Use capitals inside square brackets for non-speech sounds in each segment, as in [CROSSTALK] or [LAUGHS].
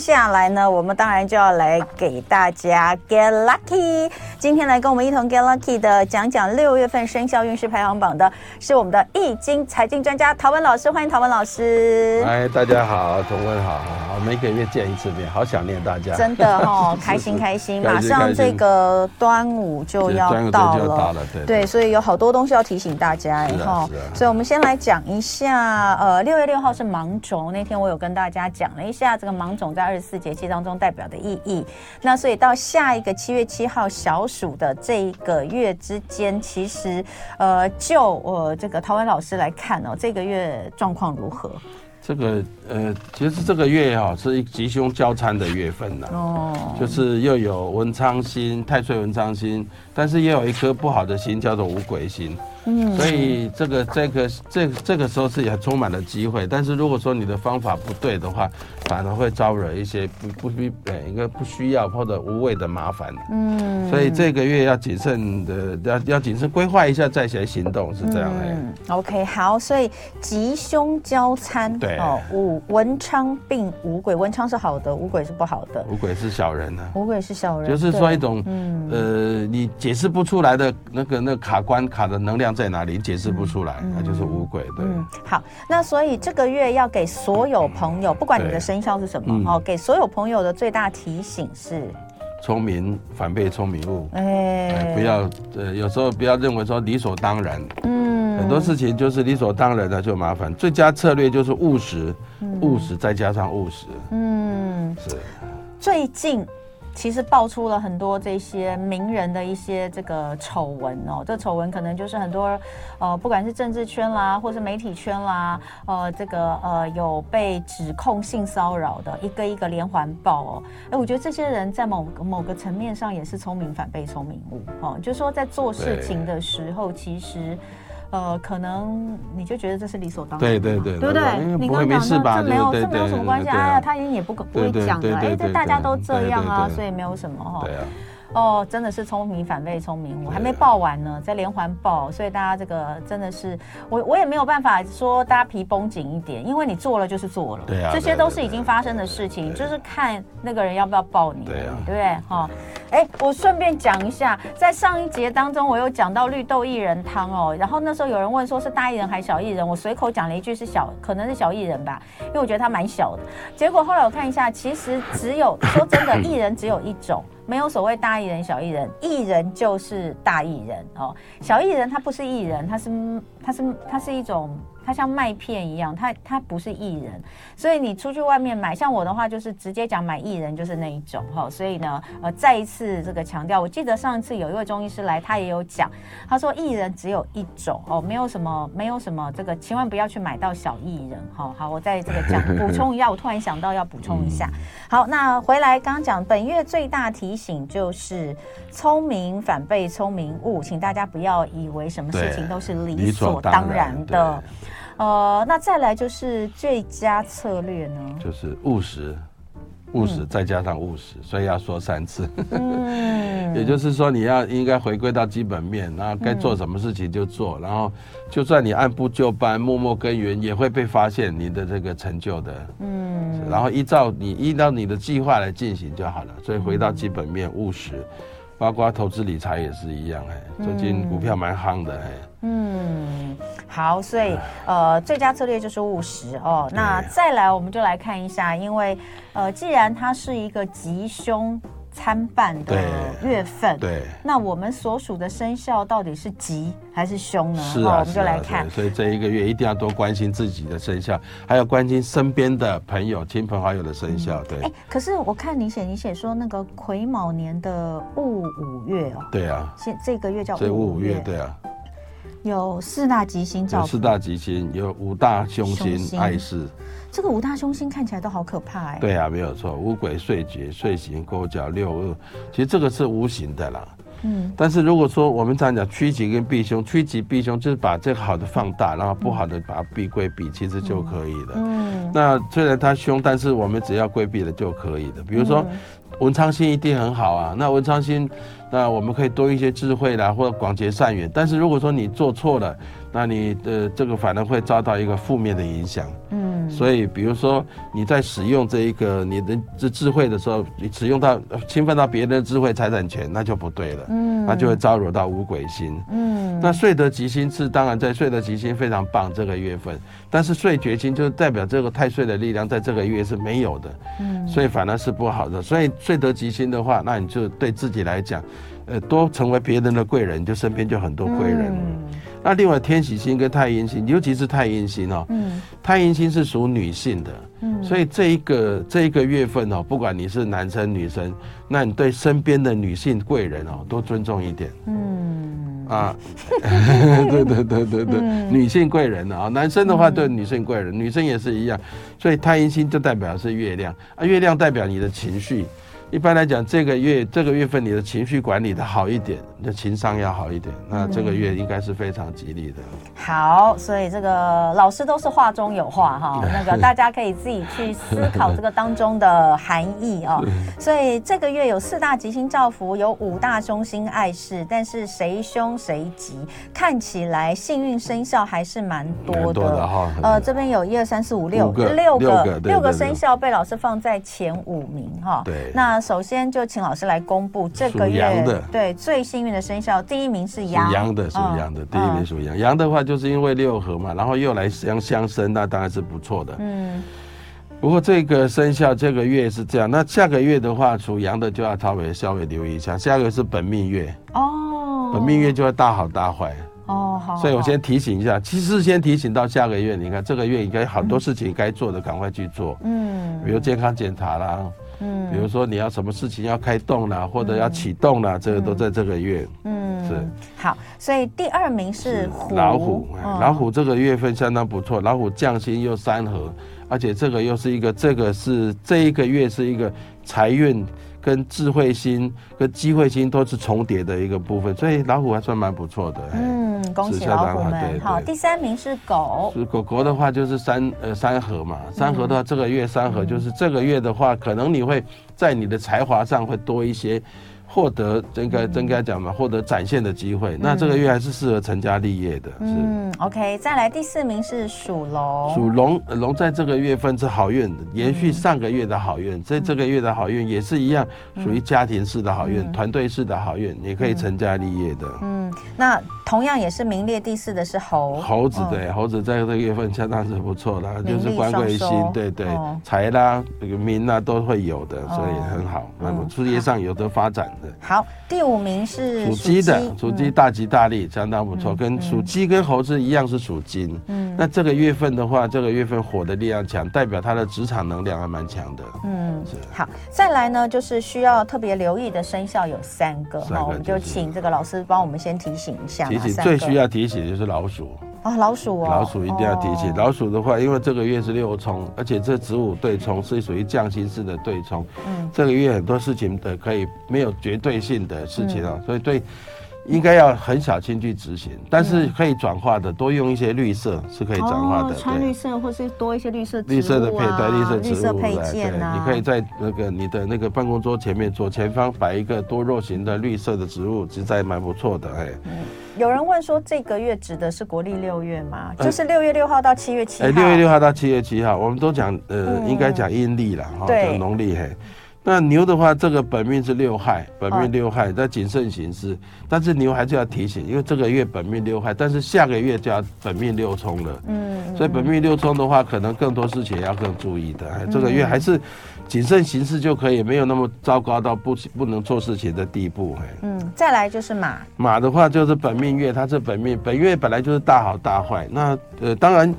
下来呢，我们当然就要来给大家 get lucky。今天来跟我们一同 get lucky 的，讲讲六月份生肖运势排行榜的，是我们的易经财经专家陶文老师，欢迎陶文老师。哎，大家好，同文好，我们一个月见一次面，好想念大家。真的哦，[LAUGHS] 开心开心，马上这个端午就要到了，对对，所以有好多东西要提醒大家哎哈，所以我们先来讲一下，呃，六月六号是芒种，那天我有跟大家讲了一下这个芒种在二十四节气当中代表的意义，那所以到下一个七月七号小暑的这一个月之间，其实呃，就我这个陶文老师来看哦，这个月状况如何？这个呃，其实这个月哈是一吉凶交参的月份呐，哦，就是又有文昌星、太岁文昌星，但是也有一颗不好的星叫做五鬼星。嗯，所以这个这个这这个时候是也充满了机会，但是如果说你的方法不对的话，反而会招惹一些不不必呃一个不需要或者无谓的麻烦。嗯，所以这个月要谨慎的要要谨慎规划一下再来行动，是这样的。嗯，OK，好，所以吉凶交参，对哦，五文昌并五鬼，文昌是好的，五鬼是不好的。五鬼是小人呢、啊，五鬼是小人，就是说一种嗯呃你解释不出来的那个那个卡关卡的能量。在哪里解释不出来，那、嗯、就是五鬼。对、嗯，好，那所以这个月要给所有朋友，不管你的生肖是什么，哦、嗯，给所有朋友的最大提醒是：聪明反被聪明误。哎，哎，不要，呃，有时候不要认为说理所当然。嗯，很多事情就是理所当然的就麻烦。最佳策略就是务实，务实再加上务实。嗯，是。最近。其实爆出了很多这些名人的一些这个丑闻哦，这丑闻可能就是很多呃，不管是政治圈啦，或是媒体圈啦，呃，这个呃有被指控性骚扰的，一个一个连环爆哦。哎，我觉得这些人在某某个层面上也是聪明反被聪明误哦，就是说在做事情的时候，其实。呃，可能你就觉得这是理所当然，对对对，对不对？你刚刚讲的这没有，这没有什么关系。哎呀，他也不不会讲的，哎，这大家都这样啊，所以没有什么哈。对啊。哦，真的是聪明反被聪明误，我还没报完呢，在连环报，所以大家这个真的是我我也没有办法说大家皮绷紧一点，因为你做了就是做了，对啊，这些都是已经发生的事情，就是看那个人要不要报你，对啊，对不对？哈，哎，我顺便讲一下，在上一节当中我有讲到绿豆薏仁汤哦，然后那时候有人问说是大薏仁还是小薏仁，我随口讲了一句是小，可能是小薏仁吧，因为我觉得它蛮小的，结果后来我看一下，其实只有说真的 [LAUGHS] 薏仁只有一种。没有所谓大艺人、小艺人，艺人就是大艺人哦。小艺人他不是艺人，他是他是他是一种。它像麦片一样，它它不是薏仁，所以你出去外面买，像我的话就是直接讲买薏仁就是那一种哈。所以呢，呃，再一次这个强调，我记得上一次有一位中医师来，他也有讲，他说薏仁只有一种哦，没有什么没有什么这个，千万不要去买到小薏仁。好好，我在这个讲补充一下，我突然想到要补充一下。好，那回来刚刚讲本月最大提醒就是聪明反被聪明误，请大家不要以为什么事情都是理所当然的。呃，那再来就是最佳策略呢，就是务实，务实再加上务实，嗯、所以要说三次。嗯，[LAUGHS] 也就是说你要应该回归到基本面，然后该做什么事情就做，嗯、然后就算你按部就班、默默耕耘，也会被发现你的这个成就的。嗯，然后依照你依照你的计划来进行就好了。所以回到基本面，务实。包括投资理财也是一样哎，最近股票蛮夯的哎。嗯，好，所以呃，最佳策略就是务实哦。那再来，我们就来看一下，因为呃，既然它是一个吉凶参半的月份，对，对，那我们所属的生肖到底是吉还是凶呢？是啊，我们就来看。所以这一个月一定要多关心自己的生肖，还要关心身边的朋友、亲朋好友的生肖。对，哎，可是我看你写，你写说那个癸卯年的戊午月哦。对啊，现这个月叫戊午月，对啊。有四大吉星，有四大吉星，有五大凶星，碍事。这个五大凶星看起来都好可怕哎。对啊，没有错，五鬼岁绝、岁刑、勾角、六恶，其实这个是无形的啦。嗯。但是如果说我们常讲趋吉跟避凶，趋吉避凶就是把这个好的放大，然后不好的把它避规避，其实就可以了。嗯。那虽然它凶，但是我们只要规避了就可以的。比如说。文昌星一定很好啊，那文昌星，那我们可以多一些智慧啦，或者广结善缘。但是如果说你做错了，那你的这个反而会遭到一个负面的影响。嗯，所以比如说你在使用这一个你的智智慧的时候，你使用到侵犯到别人的智慧财产权，那就不对了，嗯，那就会招惹到五鬼星，嗯，那睡得吉星是当然在睡得吉星非常棒这个月份，但是睡绝星就是代表这个太岁的力量在这个月是没有的，嗯，所以反而是不好的，所以睡得吉星的话，那你就对自己来讲。呃，多成为别人的贵人，就身边就很多贵人。嗯、那另外天喜星跟太阴星，尤其是太阴星哦，嗯、太阴星是属女性的，嗯、所以这一个这一个月份哦，不管你是男生女生，那你对身边的女性贵人哦，多尊重一点。嗯啊，[LAUGHS] 对对对对对，嗯、女性贵人啊，男生的话对女性贵人，嗯、女生也是一样。所以太阴星就代表是月亮啊，月亮代表你的情绪。一般来讲，这个月这个月份你的情绪管理的好一点，你的情商要好一点，那这个月应该是非常吉利的。好，所以这个老师都是话中有话哈，[LAUGHS] 那个大家可以自己去思考这个当中的含义哦。[LAUGHS] 所以这个月有四大吉星照福，有五大凶星碍事，但是谁凶谁吉，看起来幸运生肖还是蛮多的哈。呃，这边有一二三四五六六个六个生肖被老师放在前五名哈。对，那。首先就请老师来公布这个月的。对最幸运的生肖，第一名是羊，羊的属羊的，第一名属羊。羊的话就是因为六合嘛，然后又来相相生，那当然是不错的。嗯，不过这个生肖这个月是这样，那下个月的话属羊的就要稍微稍微留意一下，下个月是本命月。哦，本命月就会大好大坏。哦，好，所以我先提醒一下，其实先提醒到下个月，你看这个月应该很多事情该做的赶快去做，嗯，比如健康检查啦。嗯，比如说你要什么事情要开动了，或者要启动了，这个都在这个月。嗯，是好，所以第二名是虎。老虎，老虎这个月份相当不错，老虎降薪又三合，而且这个又是一个，这个是这一个月是一个财运。跟智慧心、跟机会心都是重叠的一个部分，所以老虎还算蛮不错的。嗯，恭喜老虎们。对好，第三名是狗。是狗狗的话就是三呃三合嘛，三合的话这个月三合就是这个月的话，可能你会在你的才华上会多一些。获得应该应该讲嘛，获得展现的机会。那这个月还是适合成家立业的。嗯，OK。再来第四名是属龙。属龙龙在这个月份是好运，延续上个月的好运。这这个月的好运也是一样，属于家庭式的好运、团队式的好运，也可以成家立业的。嗯，那同样也是名列第四的是猴。猴子对，猴子在这个月份相当是不错的，就是官贵星，对对，财啦、这个名啦都会有的，所以很好。那么事业上有的发展的。好，第五名是属鸡的，属鸡大吉大利，相当不错。跟属鸡跟猴子一样是属金。嗯，那这个月份的话，这个月份火的力量强，代表他的职场能量还蛮强的。嗯，是。好，再来呢，就是需要特别留意的生肖有三个，那我们就请这个老师帮我们先提醒一下。提醒最需要提醒的就是老鼠。啊，老鼠哦，老鼠一定要提醒。老鼠的话，因为这个月是六冲，而且这子午对冲是属于匠心式的对冲。嗯，这个月很多事情的可以没有绝对性的事情啊，所以对，应该要很小心去执行。但是可以转化的，多用一些绿色是可以转化的。穿绿色，或是多一些绿色绿色的配对，绿色植物配件啊。你可以在那个你的那个办公桌前面左前方摆一个多肉型的绿色的植物，其实在蛮不错的哎。有人问说，这个月指的是国历六月吗？就是六月六号到七月七号。哎，六月六号到七月七号，我们都讲呃，应该讲阴历了哈，讲农历嘿。那牛的话，这个本命是六害，本命六害，在谨慎行事。但是牛还是要提醒，因为这个月本命六害，但是下个月就要本命六冲了。嗯，所以本命六冲的话，可能更多事情要更注意的。这个月还是。谨慎行事就可以，没有那么糟糕到不不能做事情的地步。嗯，再来就是马。马的话就是本命月，它是本命，本月本来就是大好大坏。那呃，当然。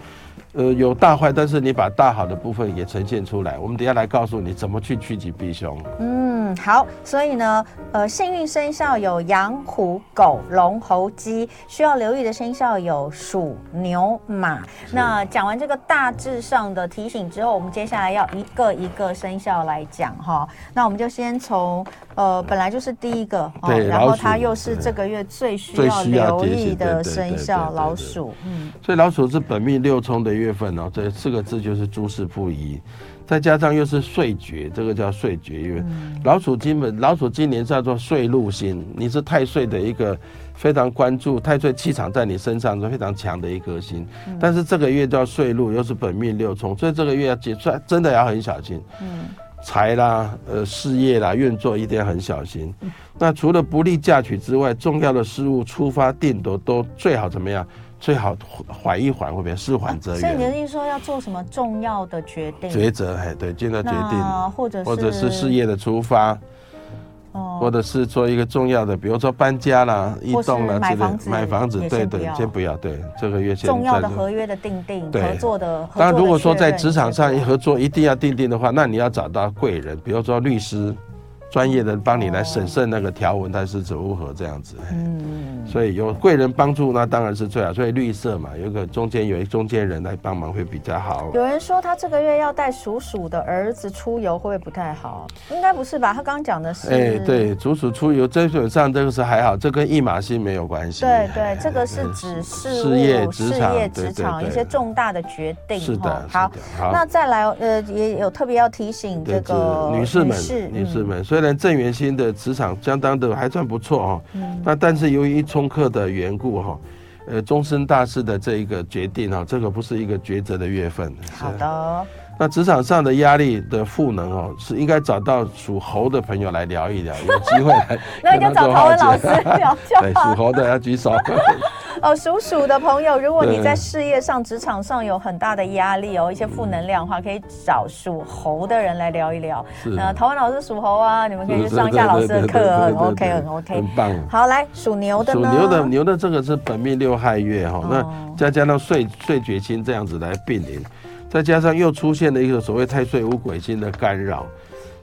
呃，有大坏，但是你把大好的部分也呈现出来。我们等下来告诉你怎么去趋吉避凶。嗯，好。所以呢，呃，幸运生肖有羊、虎、狗、龙、猴、鸡，需要留意的生肖有鼠、牛、马。那讲完这个大致上的提醒之后，我们接下来要一个一个生肖来讲哈。那我们就先从呃，本来就是第一个，对，然后它又是这个月最需要留意的生肖老鼠。嗯，所以老鼠是本命六冲的。月份哦，这四个字就是诸事不宜，再加上又是岁绝，这个叫岁绝月。嗯、老鼠今本老鼠今年叫做岁禄星，你是太岁的一个非常关注太岁气场在你身上是非常强的一颗星，嗯、但是这个月叫岁禄，又是本命六冲，所以这个月要结算真的要很小心。嗯，财啦，呃，事业啦，运作一定要很小心。嗯、那除了不利嫁娶之外，重要的事物出发定夺都最好怎么样？最好缓一缓，会不会事缓则圆？所以你的意思说要做什么重要的决定？抉择，哎，对，尽量决定，或者是或者是事业的出发。或者是做一个重要的，比如说搬家啦、移动啦之类，买房子，对对，先不要，对这个月先。重要的合约的订定，合作的。当然，如果说在职场上合作一定要订定的话，那你要找到贵人，比如说律师。专业的帮你来审慎那个条文，它是如何这样子？嗯，所以有贵人帮助，那当然是最好。所以绿色嘛，有个中间有一中间人来帮忙会比较好。有人说他这个月要带属鼠的儿子出游，会不会不太好？应该不是吧？他刚刚讲的是，哎，对，属鼠出游，基本上这个是还好，这跟驿马星没有关系。对对，这个是指事业、事业、职场一些重大的决定。是的，好，那再来，呃，也有特别要提醒这个女士们，女士们，所以。虽然郑元新的磁场相当的还算不错哦，那但是由于一冲克的缘故哈，呃，终身大事的这一个决定哈，这个不是一个抉择的月份。好的。那职场上的压力的赋能哦，是应该找到属猴的朋友来聊一聊，有机会来。[LAUGHS] 那你就找陶文老师聊就好。[LAUGHS] 对，属猴的要举手。[LAUGHS] 哦，属鼠的朋友，如果你在事业上、职场上有很大的压力哦，一些负能量的话，可以找属猴的人来聊一聊。是。那陶文老师属猴啊，你们可以去上一下老师的课，很 OK，很 OK，很棒。好，来属牛的呢？属牛的，牛的这个是本命六亥月哈，那再加上岁岁绝星这样子来并临。再加上又出现了一个所谓太岁无鬼星的干扰，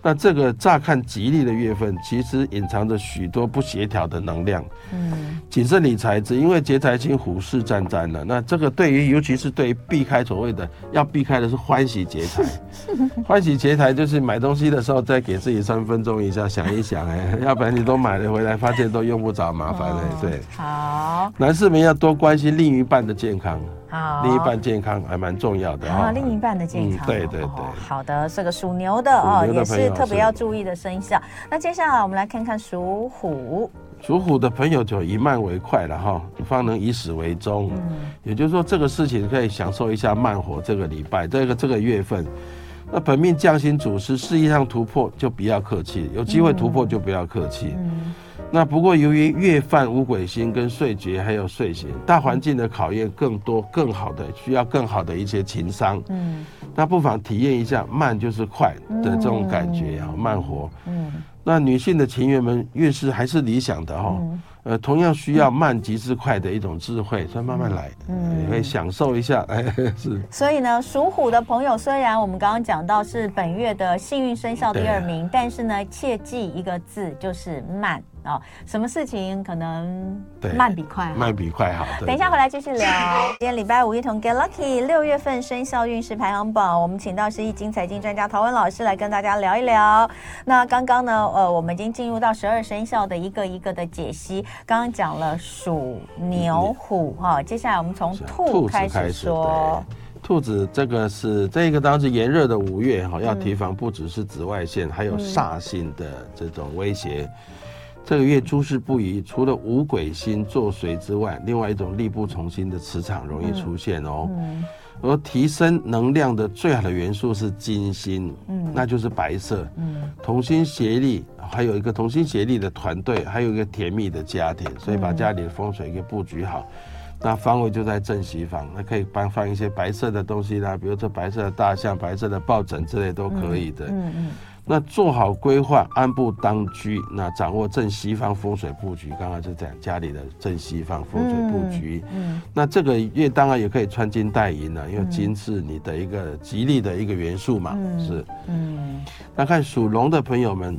那这个乍看吉利的月份，其实隐藏着许多不协调的能量。嗯，谨慎理财，只因为劫财星虎视眈眈了。那这个对于，尤其是对于避开所谓的要避开的是欢喜劫财。[LAUGHS] 欢喜劫财就是买东西的时候再给自己三分钟一下想一想，哎，要不然你都买了回来，发现都用不着，麻烦了。对，好，男士们要多关心另一半的健康。好，另一半健康还蛮重要的啊。另一半的健康，对对对。好的，这个属牛的哦，也是特别要注意的生肖。那接下来我们来看看属虎。属虎的朋友就以慢为快了哈，方能以始为终。嗯，也就是说这个事情可以享受一下慢活。这个礼拜，这个这个月份，那本命匠心主师，事业上突破就不要客气，有机会突破就不要客气。嗯。那不过，由于月犯五鬼星跟岁绝还有岁刑，大环境的考验更多、更好的，需要更好的一些情商。嗯，那不妨体验一下慢就是快的这种感觉啊，慢活。嗯，那女性的情缘们越是还是理想的哈。呃，同样需要慢即是快的一种智慧，所以慢慢来，嗯，你可以享受一下。哎，[LAUGHS] 是。所以呢，属虎的朋友，虽然我们刚刚讲到是本月的幸运生肖第二名，但是呢，切记一个字，就是慢。哦，什么事情可能慢比快好，慢比快好。等一下回来继续聊。[LAUGHS] 今天礼拜五一同 Get Lucky 六月份生肖运势排行榜，我们请到是易经财经专家陶文老师来跟大家聊一聊。那刚刚呢，呃，我们已经进入到十二生肖的一个一个的解析。刚刚讲了鼠、牛、虎，哈，接下来我们从兔开始说。兔子这个是这个当然是炎热的五月哈，要提防不只是紫外线，还有煞星的这种威胁。这个月诸事不宜，除了五鬼星作祟之外，另外一种力不从心的磁场容易出现哦。嗯，而提升能量的最好的元素是金星，嗯，那就是白色。嗯，同心协力，还有一个同心协力的团队，还有一个甜蜜的家庭，所以把家里的风水给布局好。那方位就在正西方，那可以帮放一些白色的东西啦，比如说白色的大象、白色的抱枕之类都可以的。嗯嗯。那做好规划，安步当居，那掌握正西方风水布局，刚刚就讲家里的正西方风水布局。嗯，嗯，那这个月当然也可以穿金戴银了，因为金是你的一个吉利的一个元素嘛，嗯、是。嗯，那看属龙的朋友们，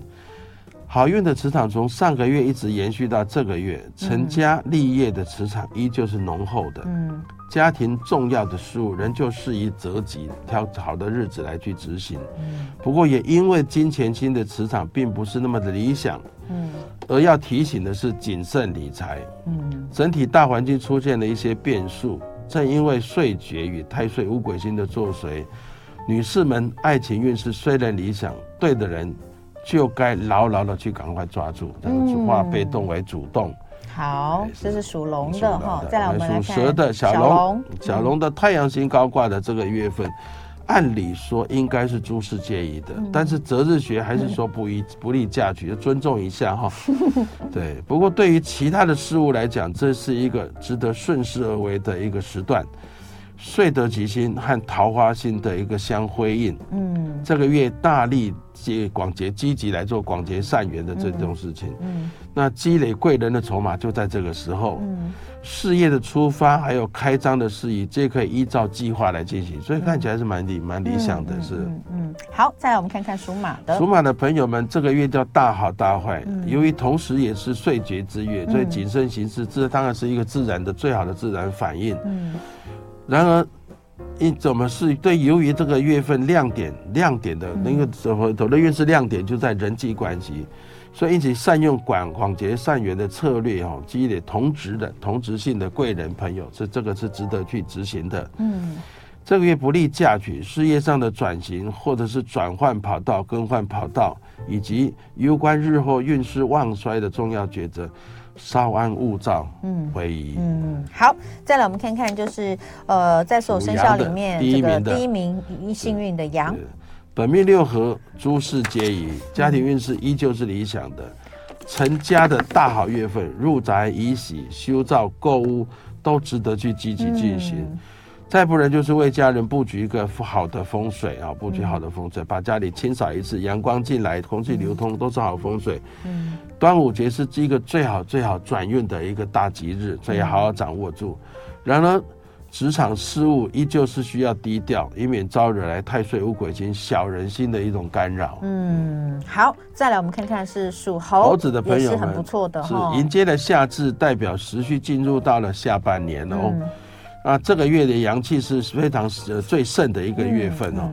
好运的磁场从上个月一直延续到这个月，成家立业的磁场依旧是浓厚的。嗯。家庭重要的事务，仍旧适宜择吉，挑好的日子来去执行。不过也因为金钱星的磁场并不是那么的理想，而要提醒的是谨慎理财。整体大环境出现了一些变数，正因为岁绝与太岁五鬼星的作祟，女士们爱情运势虽然理想，对的人就该牢牢的去赶快抓住，这个化被动为主动。好，这是属龙的哈。再来我们来看属蛇的小龙，小龙的太阳星高挂的这个月份。按理说应该是诸事皆宜的，但是择日学还是说不宜不利嫁娶，就尊重一下哈。[LAUGHS] 对，不过对于其他的事物来讲，这是一个值得顺势而为的一个时段。岁德吉星和桃花星的一个相辉映，嗯，这个月大力结广结积极来做广结善缘的这种事情，嗯，那积累贵人的筹码就在这个时候，嗯，事业的出发还有开张的事宜，这可以依照计划来进行，所以看起来是蛮理蛮理想的，是，嗯嗯，好，再来我们看看属马的，属马的朋友们，这个月叫大好大坏，由于同时也是岁绝之月，所以谨慎行事，这当然是一个自然的最好的自然反应，嗯。然而，你怎么是对？由于这个月份亮点亮点的那个什么，走的运势亮点就在人际关系，所以一起善用广广结善缘的策略哦，积累同职的同职性的贵人朋友，这这个是值得去执行的。嗯，这个月不利嫁娶，事业上的转型或者是转换跑道、更换跑道，以及攸关日后运势旺衰的重要抉择。稍安勿躁，嗯，为宜。嗯，好，再来我们看看，就是呃，在所有生肖里面，这个第一名幸运的羊，本命六合诸事皆宜，家庭运势依旧是理想的，成家的大好月份，入宅移喜、修造、购物都值得去积极进行。嗯再不然就是为家人布局一个好的风水啊，布局好的风水，把家里清扫一次，阳光进来，空气流通，都是好风水。嗯，端午节是一个最好最好转运的一个大吉日，所以好好掌握住。然而，职场事务依旧是需要低调，以免招惹来太岁五鬼星小人心的一种干扰。嗯，好，再来我们看看是属猴猴子的朋友们，是很不错的，是迎接了夏至，代表时序进入到了下半年哦。嗯啊，这个月的阳气是非常呃最盛的一个月份哦。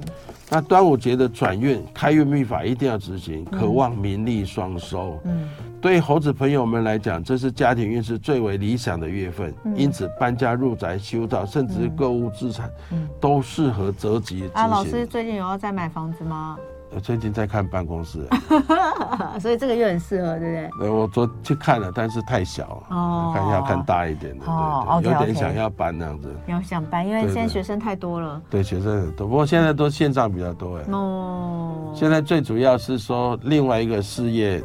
那端午节的转运开运秘法一定要执行，渴望名利双收。嗯，对猴子朋友们来讲，这是家庭运势最为理想的月份，因此搬家入宅、修道，甚至购物置产，都适合择吉。啊，老师最近有要再买房子吗？我最近在看办公室，[LAUGHS] 所以这个又很适合，对不对？呃，我昨去看了，但是太小了，哦，看要看大一点的，哦，有点想要搬那样子。有想搬，因为现在学生太多了。对，学生很多，不过现在都线上比较多哎。哦。现在最主要是说另外一个事业。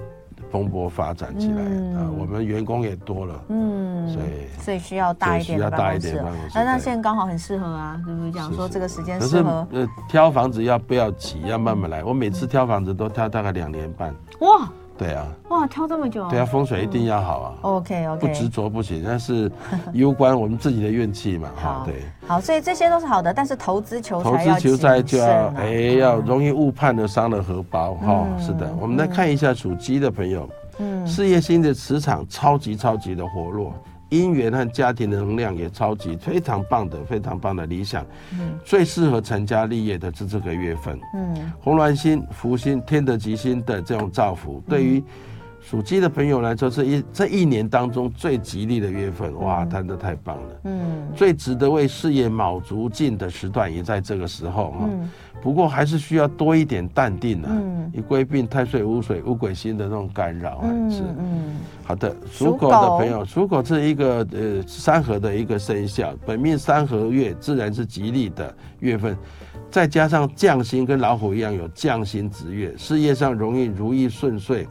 蓬勃发展起来，嗯、啊，我们员工也多了，嗯，所以所以需要大一点的办公室，那那现在刚好很适合啊，对不对？讲说这个时间适合。呃，挑房子要不要急？要慢慢来。我每次挑房子都挑大概两年半。哇！对啊，哇，挑这么久，啊对啊，风水一定要好啊。OK OK，不执着不行，[LAUGHS] 但是攸关我们自己的运气嘛。哈，对，好，所以这些都是好的，但是投资求财投资求财就要哎，要容易误判的伤了荷包哈。是的，我们来看一下属鸡的朋友，嗯，事业心的磁场超级超级的活络。姻缘和家庭的能量也超级非常棒的，非常棒的理想，嗯，最适合成家立业的是这个月份，嗯，红鸾星、福星、天德吉星的这种造福，对于属鸡的朋友来说，是一这一年当中最吉利的月份，哇，谈的太棒了，嗯，最值得为事业卯足劲的时段也在这个时候哈。不过还是需要多一点淡定啊，以规避太岁污水乌鬼星的那种干扰啊。是，嗯，好的。属狗的朋友，属狗是一个呃三合的一个生肖，本命三合月自然是吉利的月份，再加上将星跟老虎一样有将星值月，事业上容易如意顺遂。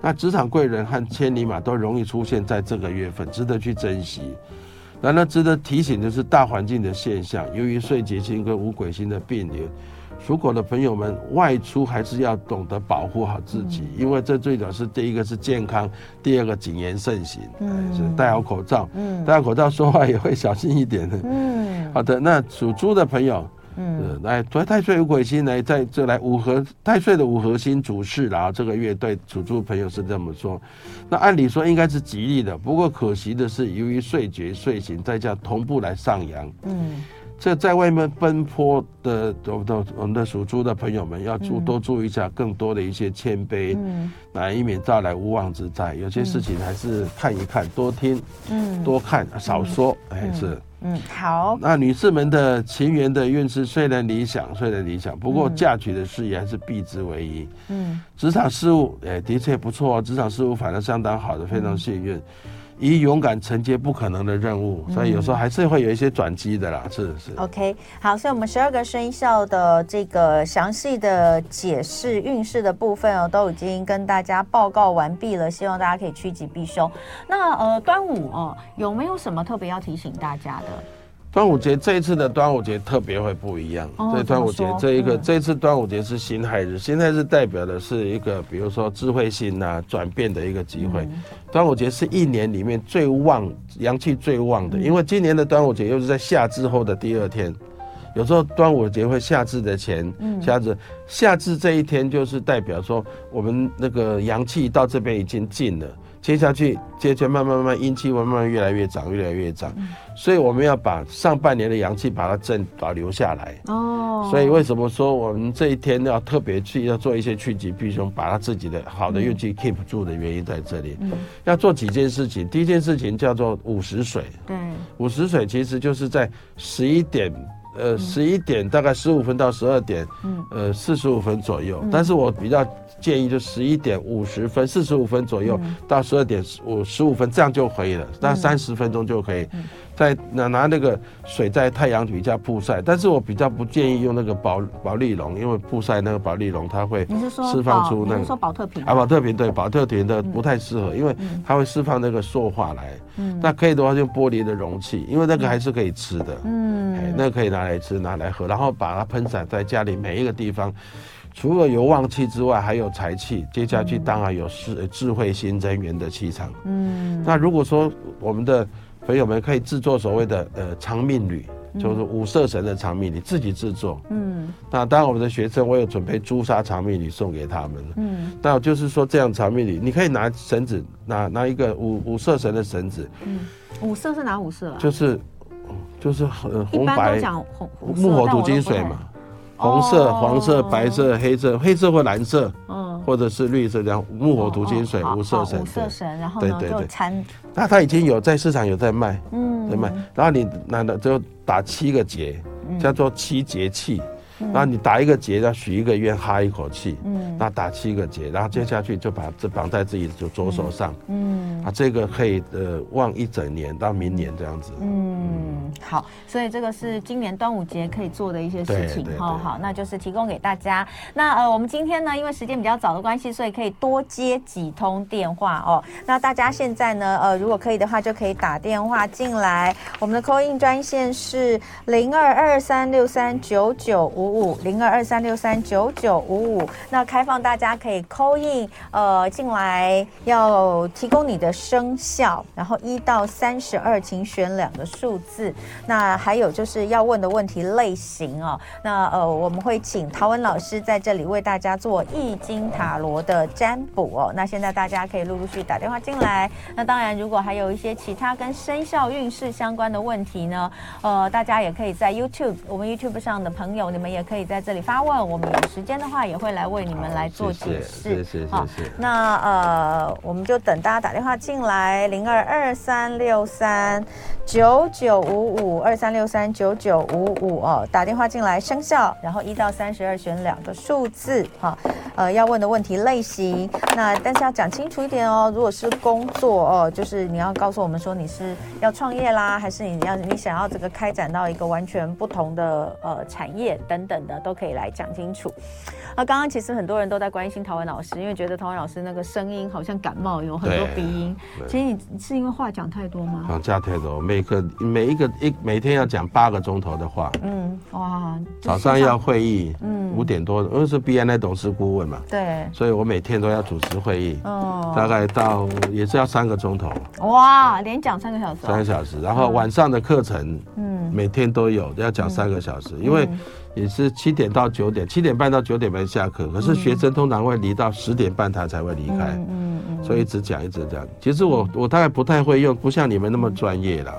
那职场贵人和千里马都容易出现在这个月份，值得去珍惜。然而，值得提醒的是大环境的现象。由于岁劫星跟五鬼星的并联，属狗的朋友们外出还是要懂得保护好自己，因为这最早是第一个是健康，第二个谨言慎行，嗯，是戴好口罩，嗯，戴好口罩说话也会小心一点的，嗯，[LAUGHS] 好的。那属猪的朋友。嗯，来，所以太岁五鬼星来在这来五合太岁的五合星主事，然后这个月对属猪朋友是这么说。那按理说应该是吉利的，不过可惜的是，由于岁绝岁刑，再加同步来上扬。嗯，这在外面奔波的都都我们的属猪的朋友们要注多注意一下，更多的一些谦卑，嗯，来以免招来无妄之灾。有些事情还是看一看，多听，嗯，多看少说，哎是。嗯，好。那女士们的情缘的运势虽然理想，虽然理想，不过嫁娶的事业还是避之为宜。嗯，职场事务，哎，的确不错哦。职场事务反而相当好的，非常幸运。以勇敢承接不可能的任务，所以有时候还是会有一些转机的啦。是是。OK，好，所以我们十二个生肖的这个详细的解释运势的部分哦，都已经跟大家报告完毕了。希望大家可以趋吉避凶。那呃，端午哦，有没有什么特别要提醒大家的？端午节这一次的端午节特别会不一样。哦、这端午节这一个、嗯、这一次端午节是辛亥日，辛亥日代表的是一个比如说智慧心呐转变的一个机会。嗯、端午节是一年里面最旺阳气最旺的，因为今年的端午节又是在夏至后的第二天。有时候端午节会夏至的前，夏至夏至这一天就是代表说我们那个阳气到这边已经尽了。接下去，接着慢慢慢慢阴气会慢慢越来越长，越来越长，所以我们要把上半年的阳气把它正保留下来。哦，所以为什么说我们这一天要特别去要做一些去疾避凶，把它自己的好的运气 keep 住的原因在这里。嗯，要做几件事情，第一件事情叫做午时水。对，午时水其实就是在十一点。呃，十一点大概十五分到十二点，嗯，呃，四十五分左右。但是我比较建议就十一点五十分、四十五分左右到十二点五十五分，这样就可以了，大概三十分钟就可以。再拿拿那个水在太阳底下曝晒，但是我比较不建议用那个保保丽龙，因为曝晒那个保丽龙它会释放出那个。说保特瓶？啊，保特瓶对，保特瓶的不太适合，因为它会释放那个塑化来。嗯。那可以的话用玻璃的容器，因为那个还是可以吃的。嗯。哎，那个可以拿来吃，拿来喝，然后把它喷洒在家里每一个地方，除了有旺气之外，还有财气。接下去当然有智智慧新增源的气场。嗯。那如果说我们的。朋友们可以制作所谓的呃长命旅，就是五色神的长命旅，自己制作。嗯，那当然我们的学生，我有准备朱砂长命旅送给他们。嗯，那就是说这样长命旅，你可以拿绳子，拿拿一个五五色神的绳子。嗯，五色是哪五色啊？就是就是红红白红木火土金水嘛，红色、黄色、白色、黑色，黑色或蓝色。嗯。或者是绿色这样木火土金水五色神，五色神，然后呢就掺。那它已经有在市场有在卖，嗯，在卖。然后你那那就打七个结，叫做七节气。然后你打一个结，要许一个愿，哈一口气，嗯，那打七个结，然后接下去就把这绑在自己的左手上，嗯，啊，这个可以呃望一整年到明年这样子，嗯，好，所以这个是今年端午节可以做的一些事情，好好，那就是提供给大家。那呃，我们今天呢，因为时间比较早的关系，所以可以多接几通电话哦。那大家现在呢，呃，如果可以的话，就可以打电话进来。我们的 call in 专线是零二二三六三九九五。五五零二二三六三九九五五，那开放大家可以 call in 呃进来，要提供你的生肖，然后一到三十二，请选两个数字。那还有就是要问的问题类型哦，那呃我们会请陶文老师在这里为大家做易经塔罗的占卜哦。那现在大家可以陆陆续续打电话进来。那当然，如果还有一些其他跟生肖运势相关的问题呢，呃大家也可以在 YouTube 我们 YouTube 上的朋友，你们。也可以在这里发问，我们有时间的话也会来为你们来做解释。谢谢好，那呃，我们就等大家打电话进来，零二二三六三九九五五二三六三九九五五哦，打电话进来生效，然后一到三十二选两个数字，哈，呃，要问的问题类型，那但是要讲清楚一点哦。如果是工作哦，就是你要告诉我们说你是要创业啦，还是你要你想要这个开展到一个完全不同的呃产业等。等的都可以来讲清楚。那刚刚其实很多人都在关心陶文老师，因为觉得陶文老师那个声音好像感冒，有很多鼻音。其实你是因为话讲太多吗？讲价太多，每个每一个一每天要讲八个钟头的话。嗯，哇。早上要会议，嗯，五点多，因为是 B N A 董事顾问嘛。对。所以我每天都要主持会议。哦。大概到也是要三个钟头。哇，连讲三个小时。三个小时，然后晚上的课程，嗯，每天都有要讲三个小时，因为。也是七点到九点，七点半到九点半下课。可是学生通常会离到十点半，他才会离开。嗯嗯嗯。所以一直讲一直讲。其实我我大概不太会用，不像你们那么专业了。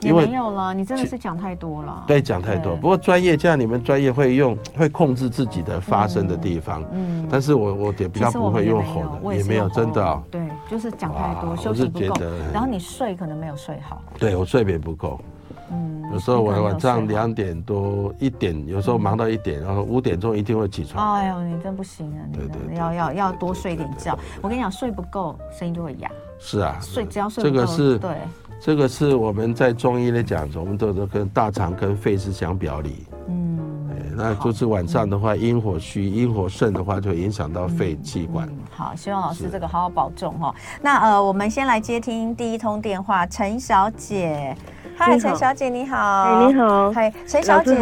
因为没有了，你真的是讲太多了。对，讲太多。不过专业，像你们专业会用，会控制自己的发声的地方。嗯。但是我我也比较不会用吼的，也没有真的。对，就是讲太多，休息不够。然后你睡可能没有睡好。对，我睡眠不够。嗯，有时候我晚上两点多一点，有时候忙到一点，然后五点钟一定会起床。哎呦，你真不行啊！对对，要要要多睡点觉。我跟你讲，睡不够，声音就会哑。是啊，睡只要睡不够，这个是对。这个是我们在中医来讲，我们都都跟大肠跟肺是相表里。嗯，那就是晚上的话，阴火虚，阴火盛的话，就会影响到肺气管。好，希望老师这个好好保重哈。那呃，我们先来接听第一通电话，陈小姐。嗨，陈小姐你好。哎，你好。嗨，陈小姐，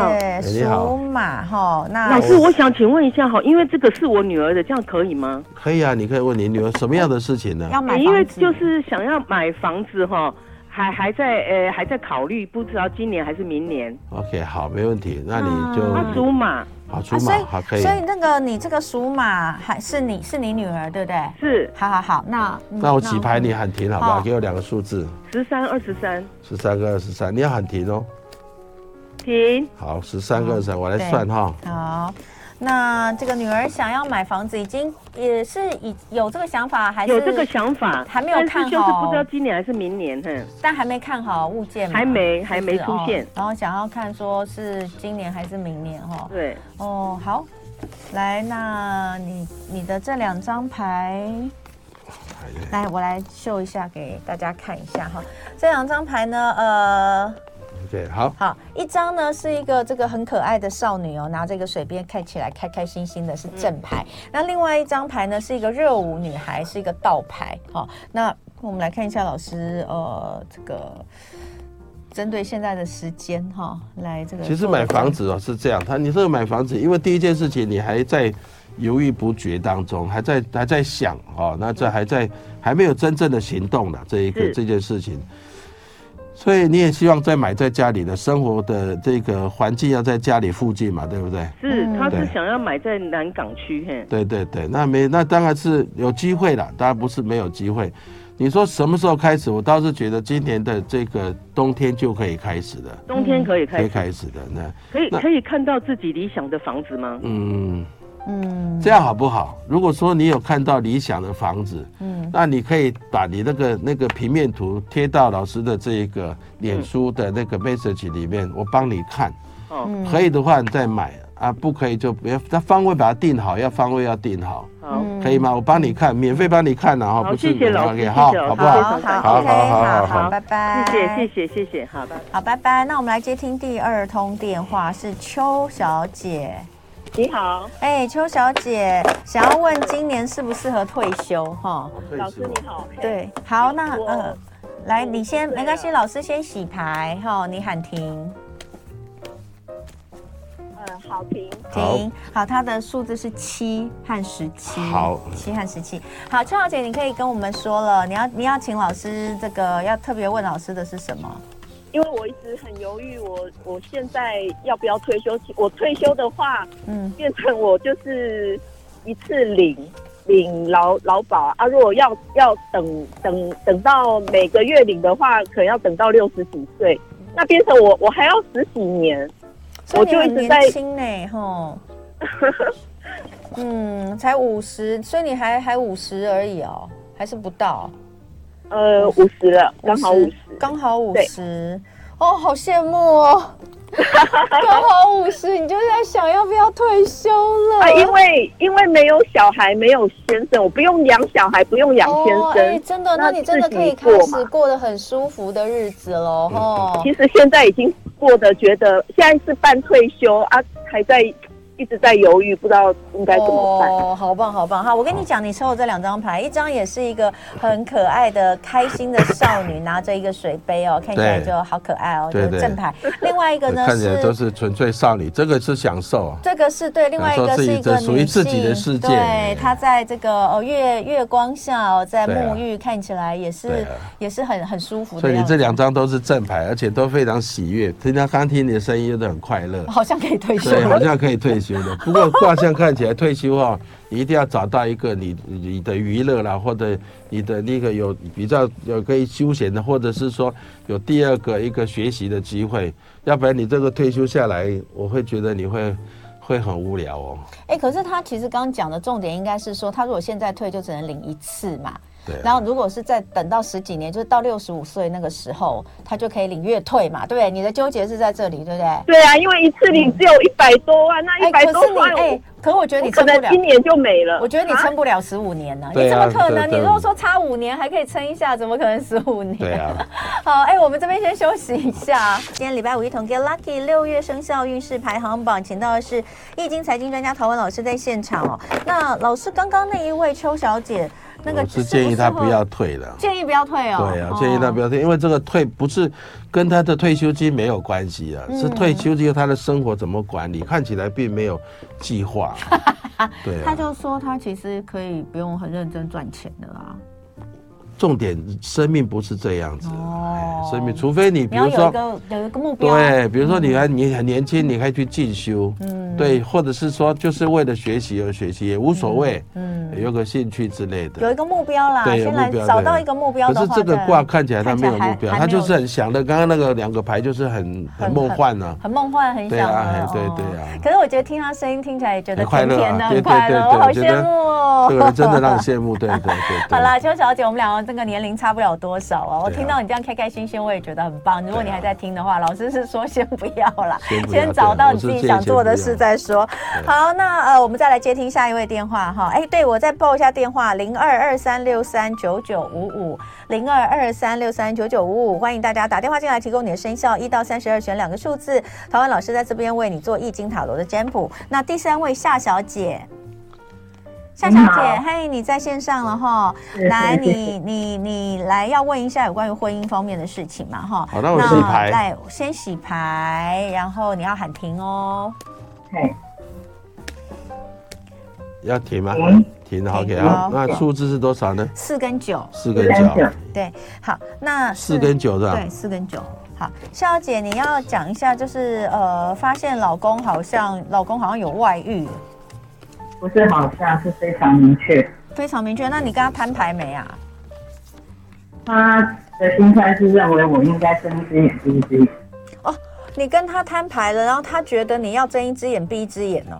属马哈。那老师，我想请问一下哈，因为这个是我女儿的，这样可以吗？可以啊，你可以问你女儿什么样的事情呢？要买，因为就是想要买房子哈。还还在呃还在考虑，不知道今年还是明年。OK，好，没问题，那你就。他属马。好，属马，好，可以。所以那个你这个属马还是你是你女儿对不对？是。好好好，那那我起牌你喊停好不好？给我两个数字。十三二十三。十三跟二十三，你要喊停哦。停。好，十三跟二十三，我来算哈。好。那这个女儿想要买房子，已经也是已有这个想法，还是有这个想法，还没有看好，就是不知道今年还是明年，哼，但还没看好物件，还没还没出现，哦，然后想要看说是今年还是明年，哈，对，哦，好，来，那你你的这两张牌，来，我来秀一下给大家看一下哈，这两张牌呢，呃。对，好，好，一张呢是一个这个很可爱的少女哦，拿着一个水边，看起来开开心心的，是正牌。嗯、那另外一张牌呢是一个热舞女孩，是一个倒牌。好，那我们来看一下老师，呃，这个针对现在的时间哈，来这个。其实买房子哦是这样，他你这个买房子，因为第一件事情你还在犹豫不决当中，还在还在想哦，那这还在还没有真正的行动的这一个这件事情。所以你也希望再买在家里的生活的这个环境要在家里附近嘛，对不对？是，他是想要买在南港区嘿。对对对，那没那当然是有机会了，当然不是没有机会。你说什么时候开始？我倒是觉得今年的这个冬天就可以开始的。冬天可以开始，可以开始的。那可以可以看到自己理想的房子吗？嗯。嗯，这样好不好？如果说你有看到理想的房子，嗯，那你可以把你那个那个平面图贴到老师的这一个脸书的那个 message 里面，我帮你看。哦，可以的话你再买啊，不可以就不要。那方位把它定好，要方位要定好。好，可以吗？我帮你看，免费帮你看的哈。好，谢谢老师，好，好不好？好，好，好，好，拜拜。谢谢，谢谢，谢谢，好，拜拜。好，拜拜。那我们来接听第二通电话，是邱小姐。你好，哎、欸，邱小姐，想要问今年适不适合退休？哈，老师你好，对，好，那我呃，来，你先没关系，老师先洗牌，哈，你喊停，嗯，好停，停，好，它的数字是七和十七，好，七和十七，好，邱小姐，你可以跟我们说了，你要你要请老师这个要特别问老师的是什么？因为我一直很犹豫，我我现在要不要退休？我退休的话，嗯，变成我就是一次领领劳劳保啊。如果要要等等等到每个月领的话，可能要等到六十几岁，那变成我我还要十几年，我就一直在年轻呢，吼，[LAUGHS] 嗯，才五十，所以你还还五十而已哦，还是不到。呃，五十了，刚好五十，刚好五十，哦，好羡慕哦，[LAUGHS] 刚好五十，你就在想要不要退休了？啊，因为因为没有小孩，没有先生，我不用养小孩，不用养先生，真的，那你真的可以开始过得很舒服的日子了，哦。其实现在已经过得觉得，现在是半退休啊，还在。一直在犹豫，不知道应该怎么办。哦，好棒，好棒哈！我跟你讲，你抽的这两张牌，一张也是一个很可爱的、开心的少女，拿着一个水杯哦，[LAUGHS] 看起来就好可爱哦，就是正牌。另外一个呢，看起来都是纯粹少女，这个是享受。这个是对，另外一个是一个属于自己的世界。对，她在这个哦月月光下哦，在沐浴，看起来也是也是很很舒服的。所以你这两张都是正牌，而且都非常喜悦。听他刚听你的声音，都很快乐，好像可以退休。对，好像可以退休。不过卦象看起来退休哈，你一定要找到一个你你的娱乐啦，或者你的那个有比较有可以休闲的，或者是说有第二个一个学习的机会，要不然你这个退休下来，我会觉得你会会很无聊哦。哎，可是他其实刚刚讲的重点应该是说，他如果现在退就只能领一次嘛。对。然后如果是再等到十几年，就是到六十五岁那个时候，他就可以领月退嘛，对不对？你的纠结是在这里，对不对？对啊，因为一次领只有一百多万，那一百多万，哎。可我觉得你撑不了，今年就没了。我觉得你撑不了十五年呢，你怎么可能？你如果说差五年还可以撑一下，怎么可能十五年？对啊。[LAUGHS] 好，哎，我们这边先休息一下。今天礼拜五一同 get lucky 六月生肖运势排行榜，请到的是易经财经专家陶文老师在现场哦。那老师刚刚那一位邱小姐。那个是建议他不要退了，建议不要退哦。对啊，建议他不要退，因为这个退不是跟他的退休金没有关系啊，是退休金他的生活怎么管理，看起来并没有计划。[LAUGHS] 对，他就说他其实可以不用很认真赚钱的啦。重点，生命不是这样子。哦，生命，除非你比如说有一个有一个目标，对，比如说你还你很年轻，你可以去进修，嗯，对，或者是说就是为了学习而学习也无所谓，嗯，有个兴趣之类的，有一个目标啦，对，先来找到一个目标。可是这个卦看起来他没有目标，他就是很想的。刚刚那个两个牌就是很很梦幻啊，很梦幻，很想。对啊，对对啊。可是我觉得听他声音听起来也觉得甜甜的，很快乐，我好羡慕哦。[LAUGHS] 这个人真的让你羡慕，对对对。好啦，邱小姐，我们两个。这个年龄差不了多少啊！我听到你这样开开心心，我也觉得很棒。如果你还在听的话，老师是说先不要了，先找到你自己想做的事再说。好，那呃，我们再来接听下一位电话哈。哎，对，我再报一下电话：零二二三六三九九五五，零二二三六三九九五五。欢迎大家打电话进来，提供你的生肖一到三十二选两个数字。陶文老师在这边为你做易经塔罗的占卜。那第三位夏小姐。夏小姐，嘿，你在线上了哈，来，你你你来要问一下有关于婚姻方面的事情嘛哈？好，那我洗牌，来先洗牌，然后你要喊停哦。嘿，要停吗？停，OK 好，那数字是多少呢？四跟九，四跟九，对，好，那四跟九是吧？对，四跟九。好，夏小姐，你要讲一下，就是呃，发现老公好像老公好像有外遇。不是，好像是非常明确，非常明确。那你跟他摊牌没啊？他的心态是认为我应该睁一只眼闭一只眼。哦，你跟他摊牌了，然后他觉得你要睁一只眼闭一只眼哦。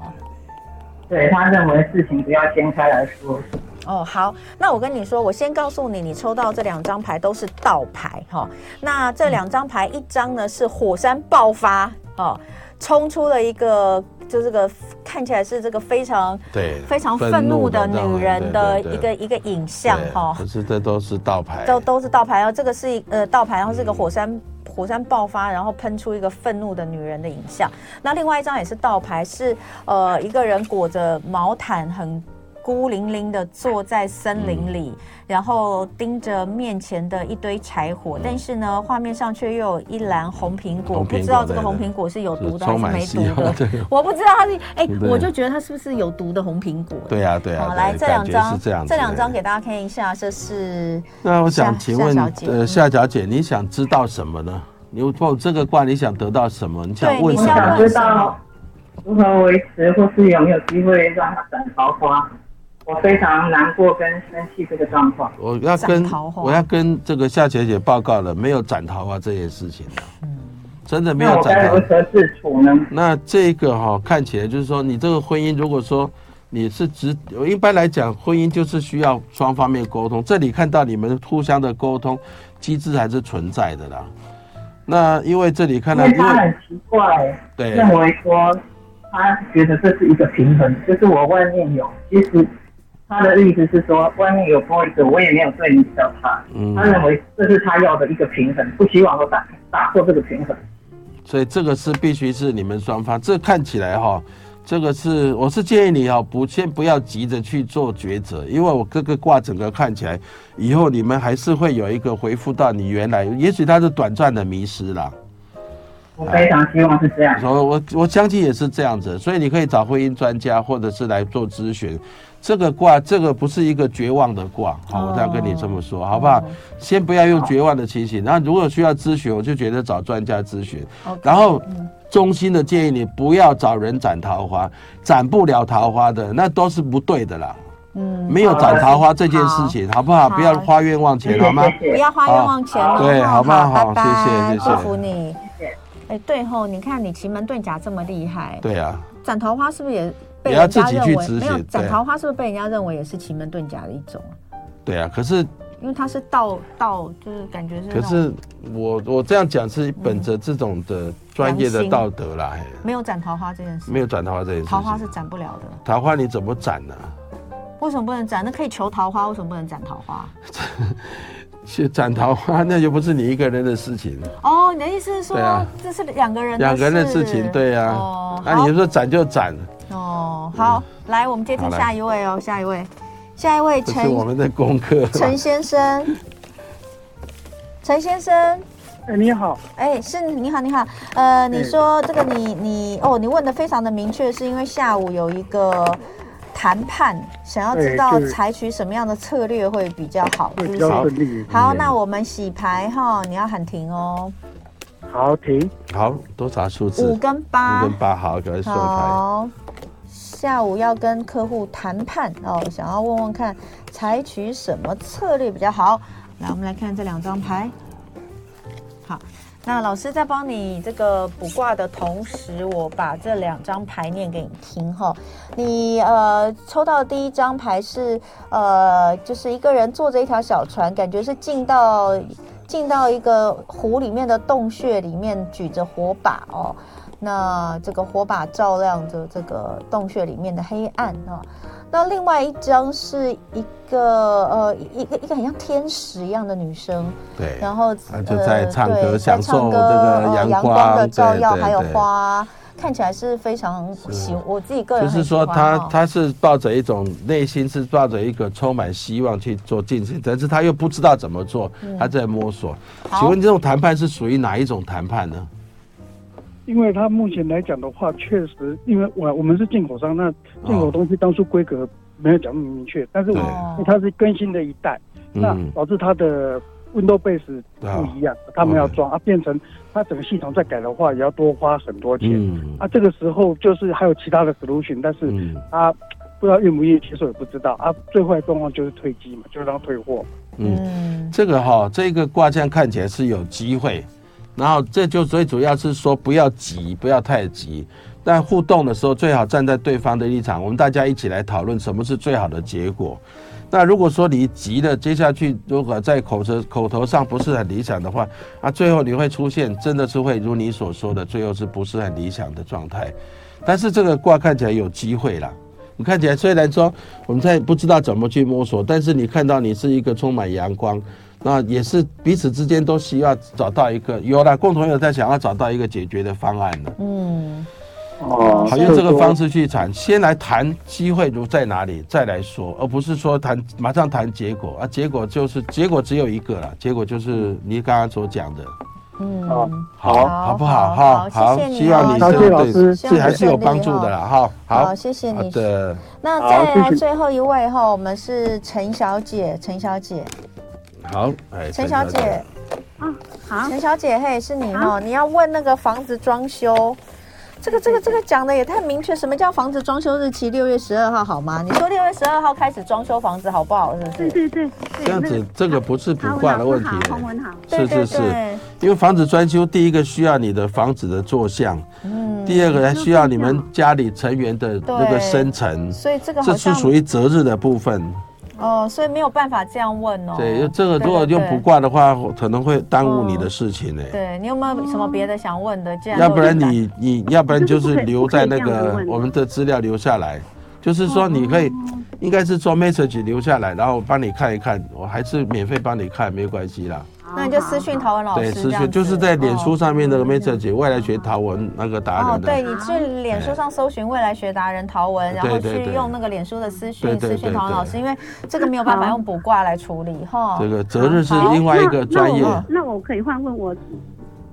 对，他认为事情不要掀开来说。哦，好，那我跟你说，我先告诉你，你抽到这两张牌都是倒牌哈、哦。那这两张牌，一张呢是火山爆发哦，冲出了一个。就这个看起来是这个非常对非常愤怒的女人的一个一个影像哈，可是这都是倒牌，都都是倒牌，然后这个是一呃倒牌，然后是个火山、嗯、火山爆发，然后喷出一个愤怒的女人的影像。那另外一张也是倒牌，是呃一个人裹着毛毯很。孤零零的坐在森林里，嗯、然后盯着面前的一堆柴火，嗯、但是呢，画面上却又有一篮红苹果，不知道这个红苹果是有毒的还是没毒的。我不知道它是，哎、欸，我就觉得它是不是有毒的红苹果？对呀，对呀。好，来这两张，这两张给大家看一下，这是。那我想请问，呃，夏小姐，你想知道什么呢？你报这个卦，你想得到什么？你想问什么？想知道如何维持，或是有没有机会让它斩桃花？我非常难过跟生气这个状况。我要跟我要跟这个夏姐姐报告了，没有斩桃花这件事情的，嗯，真的没有斩桃花。那如何自处呢？那这个哈看起来就是说，你这个婚姻如果说你是只，一般来讲，婚姻就是需要双方面沟通。这里看到你们互相的沟通机制还是存在的啦。那因为这里看到，因为他很奇怪，对，认为说他觉得这是一个平衡，就是我外面有，其实。他的意思是说，外面有多一个，我也没有对你比较差。嗯，他认为这是他要的一个平衡，不希望我打打破这个平衡。所以这个是必须是你们双方。这看起来哈，这个是我是建议你哈，不先不要急着去做抉择，因为我这个卦整个看起来，以后你们还是会有一个回复到你原来，也许他是短暂的迷失了。我非常希望是这样。我我我相信也是这样子，所以你可以找婚姻专家，或者是来做咨询。这个卦，这个不是一个绝望的卦，好，我再跟你这么说，好不好？先不要用绝望的情形，然后如果需要咨询，我就觉得找专家咨询。然后，衷心的建议你不要找人斩桃花，斩不了桃花的那都是不对的啦。嗯，没有斩桃花这件事情，好不好？不要花冤枉钱，好吗？不要花冤枉钱，对，好不好？谢谢，谢谢，祝福你。哎，对吼，你看你奇门遁甲这么厉害，对啊，斩桃花是不是也？你要自己去执行。没有斩桃花，是不是被人家认为也是奇门遁甲的一种？对啊，可是因为它是道道，就是感觉是。可是我我这样讲是本着这种的专业的道德啦。没有斩桃花这件事。没有斩桃花这件事。桃花是斩不了的。桃花你怎么斩呢？为什么不能斩？那可以求桃花，为什么不能斩桃花？[LAUGHS] 去斩桃花，那就不是你一个人的事情。哦，你的意思是说，啊、这是两个人两个人的事情，对呀、啊。哦，那你就说斩就斩。哦，好，嗯、来，我们接听下一位哦，下一位，下一位陈，是我们的功课。陈先生，陈先生，哎，你好，哎，是你好，你好，呃，你说这个你你哦，你问的非常的明确，是因为下午有一个。谈判想要知道采取什么样的策略会比较好，是不是？好，那我们洗牌哈，你要喊停哦。好，停。好，多少数字？五跟八。五跟八，好，给他说牌。好，下午要跟客户谈判哦，想要问问看采取什么策略比较好。来，我们来看这两张牌。好。那老师在帮你这个卜卦的同时，我把这两张牌念给你听哈。你呃抽到的第一张牌是呃，就是一个人坐着一条小船，感觉是进到进到一个湖里面的洞穴里面，举着火把哦。那这个火把照亮着这个洞穴里面的黑暗啊。那另外一张是一个呃一个一个很像天使一样的女生，对，然后她就在唱歌，享受这个阳光的照耀，还有花，看起来是非常喜，我自己个人就是说她她是抱着一种内心是抱着一个充满希望去做进行，但是她又不知道怎么做，她在摸索。请问这种谈判是属于哪一种谈判呢？因为他目前来讲的话，确实，因为我我们是进口商，那进口东西当初规格没有讲那么明确，但是我它是更新的一代，那导致它的 Windows Base 不一样，他们要装啊，变成它整个系统再改的话，也要多花很多钱。啊，这个时候就是还有其他的 solution，但是他不知道愿不愿意接受，也不知道啊。最坏状况就是退机嘛，就是让他退货。嗯，这个哈，这个挂件看起来是有机会。然后这就最主要是说不要急，不要太急。但互动的时候最好站在对方的立场，我们大家一起来讨论什么是最好的结果。那如果说你急了，接下去如果在口舌口头上不是很理想的话，啊，最后你会出现真的是会如你所说的，最后是不是很理想的状态？但是这个卦看起来有机会啦。你看起来虽然说我们在不知道怎么去摸索，但是你看到你是一个充满阳光。那也是彼此之间都需要找到一个有了共同有在想要找到一个解决的方案的。嗯，哦，好，用这个方式去谈，先来谈机会如在哪里，再来说，而不是说谈马上谈结果啊。结果就是结果只有一个了，结果就是你刚刚所讲的。嗯，好，好不好？哈，好，希望你对对，这还是有帮助的啦。哈，好，谢谢你。的，那再来最后一位哈，我们是陈小姐，陈小姐。好，哎，陈小姐，啊，好，陈小姐，嘿，是你哦，你要问那个房子装修，这个这个这个讲的也太明确，什么叫房子装修日期？六月十二号好吗？你说六月十二号开始装修房子好不好？是不是？对对对，这样子这个不是卜卦的问题，好，好，是是是，因为房子装修，第一个需要你的房子的坐向，嗯，第二个还需要你们家里成员的那个生辰，所以这个这是属于择日的部分。哦，所以没有办法这样问哦。对，这个如果用卜卦的话，可能会耽误你的事情呢。对，你有没有什么别的想问的？这样，要不然你你要不然就是留在那个我们的资料留下来，就是说你可以，应该是做 message 留下来，然后帮你看一看，我还是免费帮你看，没有关系啦。那你就私讯陶文老师，对，私讯就是在脸书上面那个 message 未来学陶文那个达人。哦，对，你去脸书上搜寻未来学达人陶文，然后去用那个脸书的私讯私讯陶文老师，因为这个没有办法用卜卦来处理哈。这个择日是另外一个专业。那我可以换问我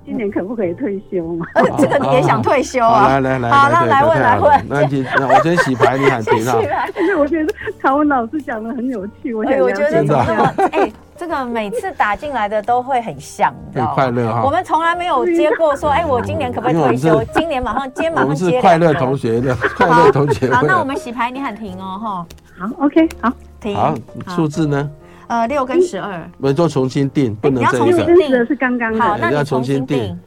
今年可不可以退休吗？[LAUGHS] 这个你也想退休啊？来来来，好，那来问来问。那你那我先洗牌，你喊停啊。[LAUGHS] 但是我觉得陶文老师讲的很有趣，我我觉得怎么那么哎。这个每次打进来的都会很像，你知道吗？快乐哈！我们从来没有接过说，哎，我今年可不可以退休？今年马上，今天马上接。我们是快乐同学的快乐同学。好，那我们洗牌，你喊停哦，哈。好，OK，好，停。好，数字呢？呃，六跟十二。我们做重新定，不能这个。重新定的是刚刚的。好，那要重新定。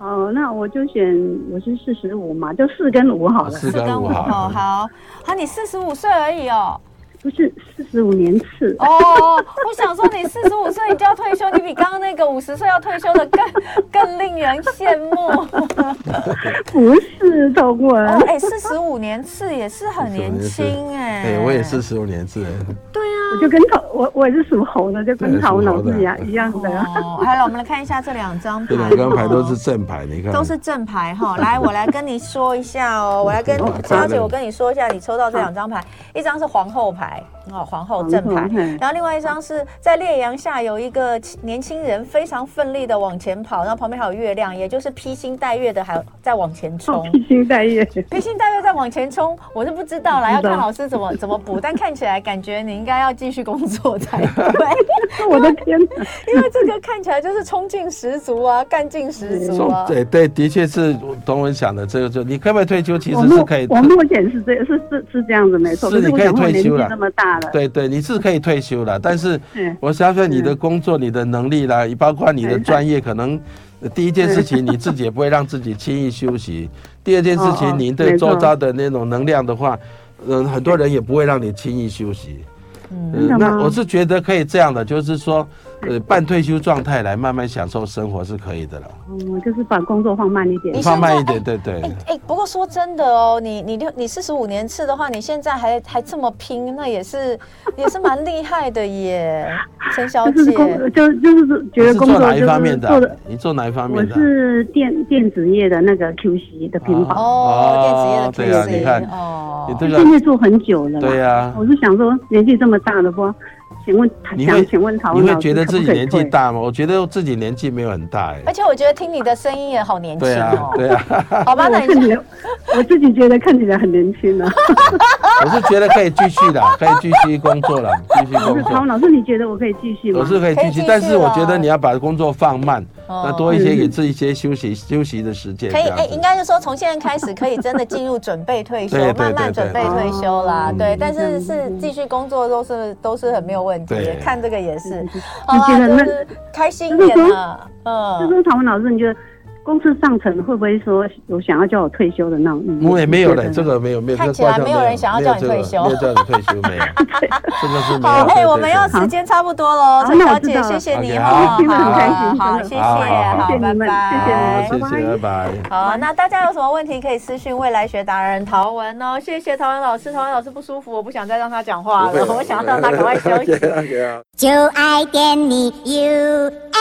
哦，那我就选我是四十五嘛，就四跟五好了。四跟五好。好，好，你四十五岁而已哦。不是四十五年次哦，我想说你四十五岁你就要退休，你比刚刚那个五十岁要退休的更 [LAUGHS] 更令人羡慕。[LAUGHS] 不是同文，哎，四十五年次也是很年轻哎。对，我也四十五年次。对啊，我就跟陶我我也是属猴的，就跟陶老师一样一样的。哦，好了，我们来看一下这两张牌。这两张牌都是正牌，你看。都是正牌哈，[LAUGHS] 来，我来跟你说一下哦，我来跟小姐，我跟你说一下，你抽到这两张牌，一张是皇后牌。Bye. 哦，皇后正牌，然后另外一张是在烈阳下有一个年轻人非常奋力的往前跑，然后旁边还有月亮，也就是披星戴月的还在往前冲。披星戴月，披星戴月在往前冲，我是不知道啦，要看老师怎么怎么补，但看起来感觉你应该要继续工作才对。[LAUGHS] 我的天哪，因为这个看起来就是冲劲十足啊，干劲十足啊。对对，的确是董文想的这个，就你可不可以退休？其实是可以。我目前是这，是是是这样子，没错。是你可以退休了。这么大。对对，你是可以退休了，但是我相信你的工作、你的能力啦，包括你的专业，可能 [LAUGHS] 第一件事情你自己也不会让自己轻易休息。第二件事情，您对周遭的那种能量的话，嗯，很多人也不会让你轻易休息。嗯，那我是觉得可以这样的，就是说。呃，半退休状态来慢慢享受生活是可以的了。嗯，就是把工作放慢一点，放慢一点，对对。哎哎，不过说真的哦，你你六你四十五年次的话，你现在还还这么拼，那也是也是蛮厉害的耶，[LAUGHS] 陈小姐。就就是觉得工作哪一方面的？你做哪一方面的？我是电电子业的那个 QC 的品保。哦，电子业的 QC。对啊，你看哦，你这个现在做很久了。对呀。我是想说，年纪这么大的不？请问，你会请问陶老师，你会觉得自己年纪大吗？我觉得自己年纪没有很大哎。而且我觉得听你的声音也好年轻哦。对啊，对啊。[LAUGHS] 好吧，那你，我自己觉得看起来很年轻呢。[LAUGHS] 我是觉得可以继续的，[LAUGHS] 可以继续工作了，继续工作。陶老师，你觉得我可以继续吗？我是可以继续，但是我觉得你要把工作放慢，那多一些给自己一些休息休息的时间。可以，哎，应该是说从现在开始可以真的进入准备退休，慢慢准备退休啦。对，但是是继续工作都是都是很没有问题。看这个也是，好啊，就是开心一点了。嗯，就是唐文老师，你觉得？公司上层会不会说有想要叫我退休的那种意思？我也没有嘞，这个没有没有。看起来没有人想要叫你退休，没有叫你退休，没有。[LAUGHS] 这个是好，哎，我们要时间差不多喽，陈小姐，谢谢你哈，听得很开心，好，谢谢，好，拜拜，谢谢，拜拜。好，那大家有什么问题可以私讯未来学达人陶文哦，谢谢陶文老师，陶文老师不舒服，我不想再让他讲话了，我想要让他赶快休息。[LAUGHS] 就爱点你 UFO。